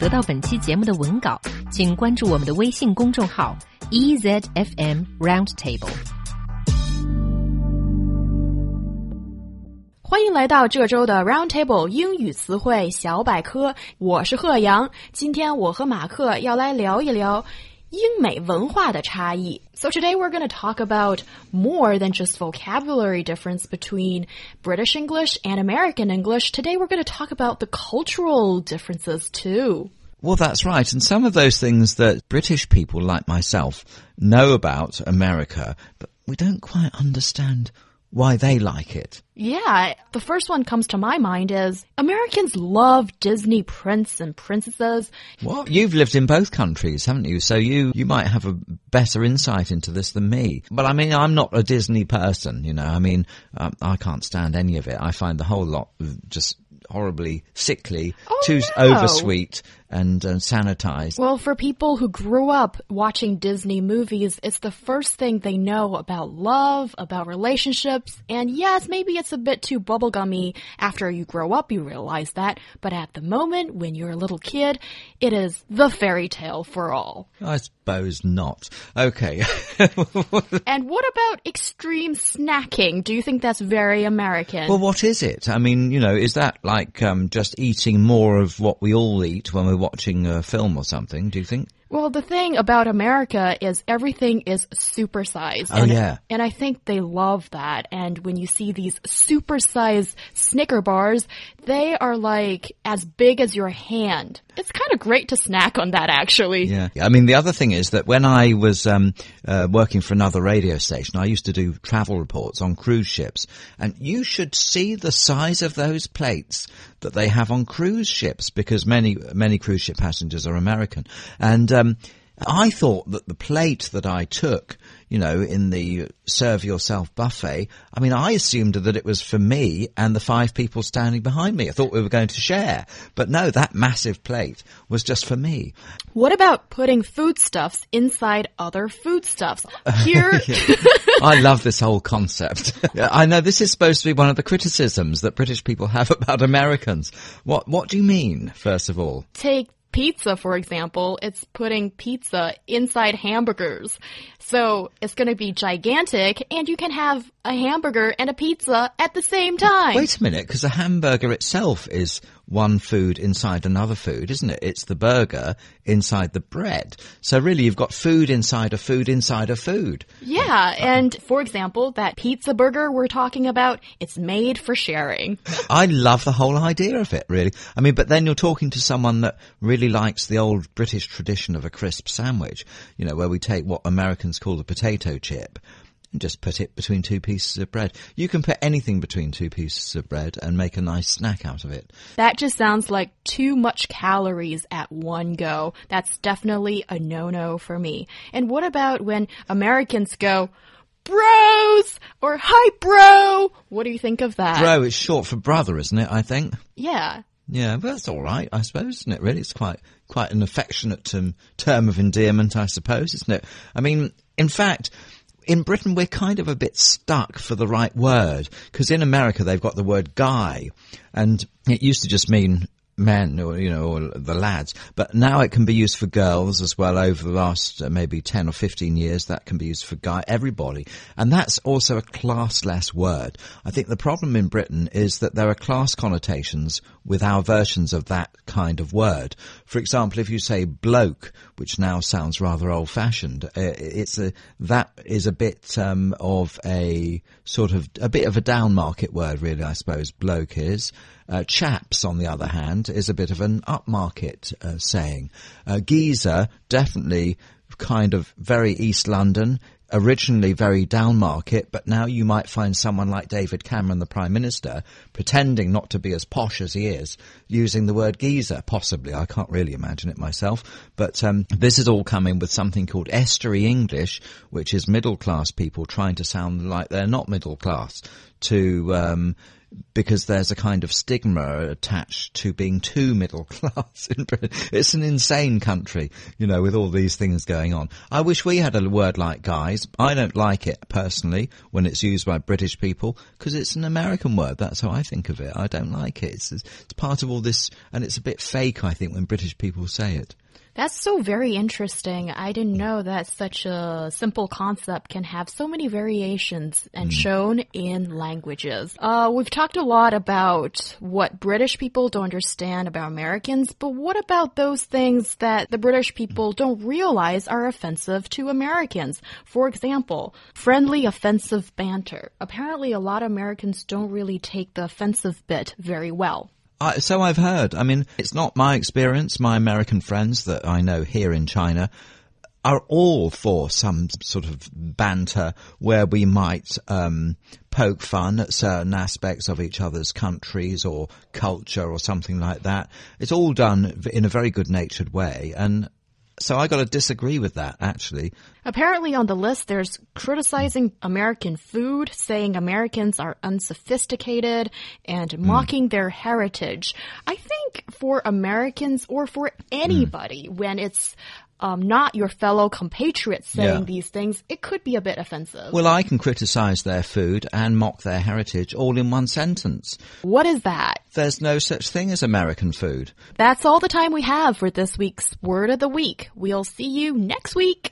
得到本期节目的文稿，请关注我们的微信公众号 EZFM Roundtable。欢迎来到这周的 Roundtable 英语词汇小百科，我是贺阳。今天我和马克要来聊一聊。So today we're going to talk about more than just vocabulary difference between British English and American English. Today we're going to talk about the cultural differences too. Well, that's right. And some of those things that British people like myself know about America, but we don't quite understand why they like it. Yeah, the first one comes to my mind is Americans love Disney prince and princesses. What? You've lived in both countries, haven't you? So you, you might have a better insight into this than me. But I mean, I'm not a Disney person, you know. I mean, um, I can't stand any of it. I find the whole lot just horribly sickly, Oh, too no. oversweet and uh, sanitized. Well, for people who grew up watching Disney movies, it's the first thing they know about love, about relationships, and yes, maybe it's a bit too bubblegummy after you grow up, you realize that, but at the moment, when you're a little kid, it is the fairy tale for all. I suppose not. Okay. And what about extreme snacking? Do you think that's very American? Well, what is it? I mean, you know, is that like um, just eating more of what we all eat when we're watching a film or something? Do you think? Well, the thing about America is everything is supersized. Oh, and, yeah. And I think they love that. And when you see these supersized Snicker bars, they are like as big as your hand. It's kind of great to snack on that, actually. Yeah. I mean, the other thing is that when I was um, uh, working for another radio station, I used to do travel reports on cruise ships, and you should see the size of those plates that they have on cruise ships because many many cruise ship passengers are American, and um, I thought that the plate that I took, you know, in the serve yourself buffet, I mean, I assumed that it was for me and the five people standing behind me. I thought we were going to share, but no, that massive plate was just for me. What about putting foodstuffs inside other foodstuffs? Here, I love this whole concept. I know this is supposed to be one of the criticisms that British people have about Americans. What What do you mean, first of all? take pizza, for example. It's putting pizza inside hamburgers. So it's going to be gigantic and you can have a hamburger and a pizza at the same time. Wait a minute, because a hamburger itself is one food inside another food, isn't it? It's the burger inside the bread. So really, you've got food inside a food inside a food. Yeah, and for example, that pizza burger we're talking about, it's made for sharing. I love the whole idea of it, really. I mean, but then you're talking to someone that really likes the old British tradition of a crisp sandwich, you know, where we take what Americans call the potato chip and just put it between two pieces of bread. You can put anything between two pieces of bread and make a nice snack out of it. That just sounds like too much calories at one go. That's definitely a no-no for me. And what about when Americans go, bros, or hi bro? What do you think of that? Bro, it's short for brother, isn't it? I think. Yeah. Yeah, but that's all right, I suppose, isn't it? Really, it's quite quite an affectionate um, term of endearment, I suppose, isn't it? I mean, in fact, in Britain we're kind of a bit stuck for the right word because in America they've got the word guy, and it used to just mean men or you know or the lads. But now it can be used for girls as well over the last uh, maybe 10 or 15 years. That can be used for guy everybody. And that's also a classless word. I think the problem in britain is that there are class connotations with our versions of that kind of word. For example if you say bloke which now sounds rather old fashioned uh, it's a that is a bit um, of a sort of a bit of a down market word really i suppose bloke is uh, chaps, on the other hand, is a bit of an upmarket uh, saying. Uh, geezer, definitely kind of very East London, originally very downmarket, but now you might find someone like David Cameron, the Prime Minister, pretending not to be as posh as he is, using the word geezer, possibly. I can't really imagine it myself. But um, this is all coming with something called estuary English, which is middle class people trying to sound like they're not middle class, to um, because there's a kind of stigma attached to being too middle class in Britain. It's an insane country, you know, with all these things going on. I wish we had a word like guys. I don't like it personally when it's used by British people because it's an American word. That's how I think of it. I don't like it. It's, it's part of all this and it's a bit fake, I think, when British people say it. That's so very interesting. I didn't know that such a simple concept can have so many variations and mm. shown in languages. Uh, we've talked a lot about what British people don't understand about Americans, but what about those things that the British people don't realize are offensive to Americans? For example, friendly offensive banter. Apparently, a lot of Americans don't really take the offensive bit very well. I, so I've heard. I mean, it's not my experience. My American friends that I know here in China are all for some sort of banter where we might um, poke fun at certain aspects of each other's countries or culture or something like that. It's all done in a very good natured way, and so I got to disagree with that, actually. Apparently, on the list, there's criticizing American food, saying Americans are unsophisticated, and mm. mocking their heritage. I think for Americans or for anybody, mm. when it's um, not your fellow compatriots saying yeah. these things, it could be a bit offensive. Well, I can criticize their food and mock their heritage all in one sentence. What is that? There's no such thing as American food. That's all the time we have for this week's Word of the Week. We'll see you next week.